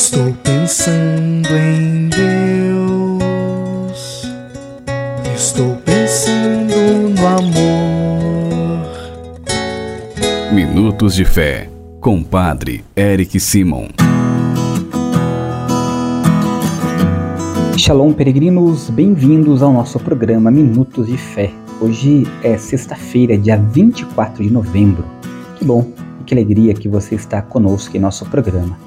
Estou pensando em Deus. Estou pensando no amor. Minutos de Fé, com Padre Eric Simon. Shalom, peregrinos, bem-vindos ao nosso programa Minutos de Fé. Hoje é sexta-feira, dia 24 de novembro. Que bom e que alegria que você está conosco em nosso programa.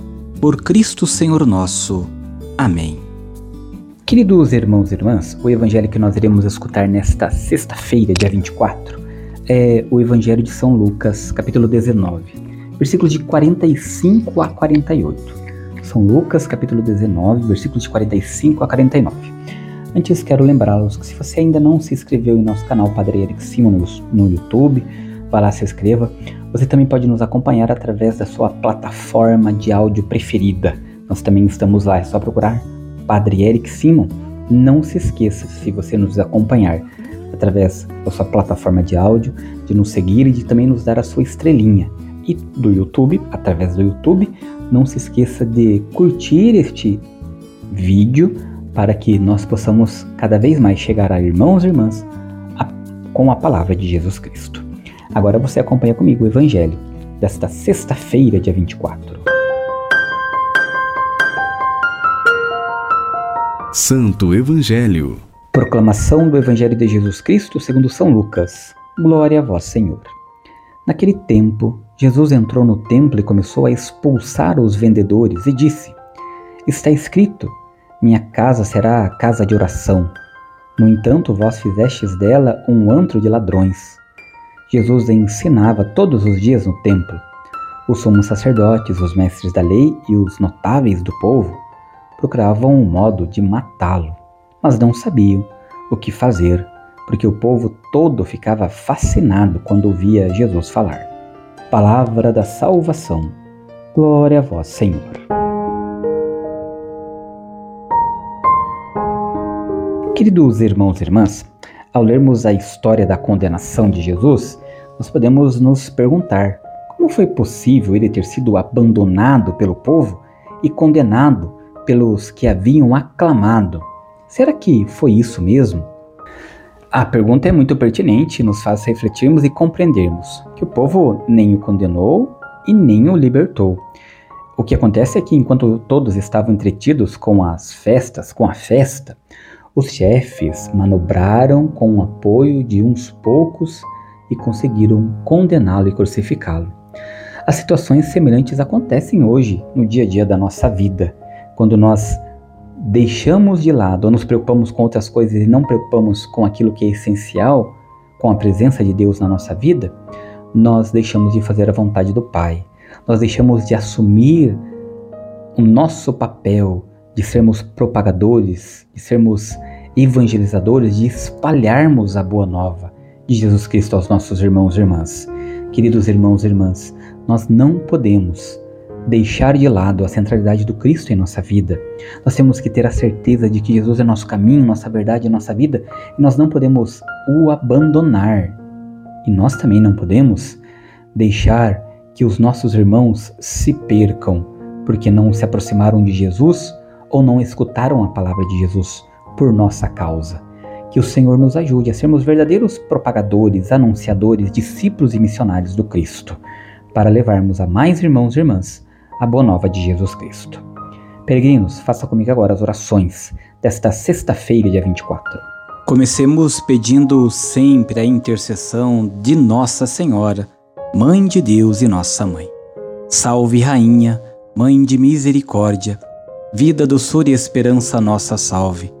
Por Cristo Senhor nosso. Amém. Queridos irmãos e irmãs, o evangelho que nós iremos escutar nesta sexta-feira, dia 24, é o Evangelho de São Lucas, capítulo 19, versículos de 45 a 48. São Lucas, capítulo 19, versículos de 45 a 49. Antes quero lembrá-los que se você ainda não se inscreveu em nosso canal Padre Eric Simon no, no YouTube, vá lá se inscreva. Você também pode nos acompanhar através da sua plataforma de áudio preferida. Nós também estamos lá, é só procurar Padre Eric Simon. Não se esqueça, se você nos acompanhar através da sua plataforma de áudio, de nos seguir e de também nos dar a sua estrelinha. E do YouTube, através do YouTube, não se esqueça de curtir este vídeo para que nós possamos cada vez mais chegar a irmãos e irmãs a, com a palavra de Jesus Cristo. Agora você acompanha comigo o Evangelho desta sexta-feira, dia 24. Santo Evangelho. Proclamação do Evangelho de Jesus Cristo segundo São Lucas. Glória a vós, Senhor. Naquele tempo, Jesus entrou no templo e começou a expulsar os vendedores e disse: Está escrito: minha casa será a casa de oração. No entanto, vós fizestes dela um antro de ladrões. Jesus ensinava todos os dias no templo. Os sumos sacerdotes, os mestres da lei e os notáveis do povo procuravam um modo de matá-lo, mas não sabiam o que fazer, porque o povo todo ficava fascinado quando ouvia Jesus falar. Palavra da salvação. Glória a vós, Senhor. Queridos irmãos e irmãs, ao lermos a história da condenação de Jesus, nós podemos nos perguntar como foi possível ele ter sido abandonado pelo povo e condenado pelos que haviam aclamado. Será que foi isso mesmo? A pergunta é muito pertinente nos faz refletirmos e compreendermos que o povo nem o condenou e nem o libertou. O que acontece é que enquanto todos estavam entretidos com as festas, com a festa, os chefes manobraram com o apoio de uns poucos e conseguiram condená-lo e crucificá-lo. As situações semelhantes acontecem hoje no dia a dia da nossa vida, quando nós deixamos de lado ou nos preocupamos com outras coisas e não preocupamos com aquilo que é essencial, com a presença de Deus na nossa vida, nós deixamos de fazer a vontade do Pai. Nós deixamos de assumir o nosso papel de sermos propagadores, de sermos evangelizadores, de espalharmos a boa nova de Jesus Cristo aos nossos irmãos e irmãs. Queridos irmãos e irmãs, nós não podemos deixar de lado a centralidade do Cristo em nossa vida. Nós temos que ter a certeza de que Jesus é nosso caminho, nossa verdade, nossa vida, e nós não podemos o abandonar. E nós também não podemos deixar que os nossos irmãos se percam porque não se aproximaram de Jesus ou não escutaram a palavra de Jesus por nossa causa. Que o Senhor nos ajude a sermos verdadeiros propagadores, anunciadores, discípulos e missionários do Cristo, para levarmos a mais irmãos e irmãs a boa nova de Jesus Cristo. Peregrinos, faça comigo agora as orações desta sexta-feira, dia 24. Comecemos pedindo sempre a intercessão de Nossa Senhora, Mãe de Deus e Nossa Mãe. Salve, Rainha, Mãe de Misericórdia, vida, doçura e esperança, nossa salve.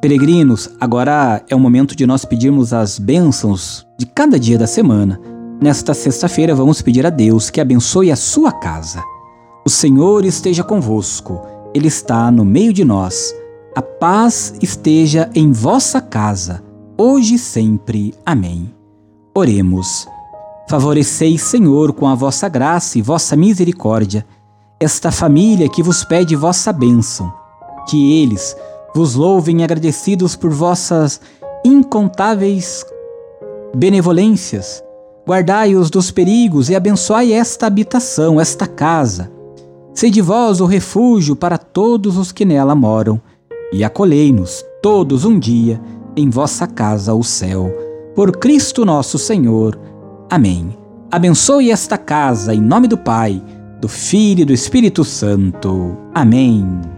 Peregrinos, agora é o momento de nós pedirmos as bênçãos de cada dia da semana. Nesta sexta-feira, vamos pedir a Deus que abençoe a sua casa. O Senhor esteja convosco, Ele está no meio de nós. A paz esteja em vossa casa hoje e sempre. Amém. Oremos. Favoreceis, Senhor, com a vossa graça e vossa misericórdia, esta família que vos pede vossa bênção, que eles vos louvem agradecidos por vossas incontáveis benevolências. Guardai-os dos perigos e abençoai esta habitação, esta casa. Sede vós o refúgio para todos os que nela moram, e acolhei-nos todos um dia em vossa casa o céu. Por Cristo nosso Senhor. Amém. Abençoe esta casa em nome do Pai, do Filho e do Espírito Santo. Amém.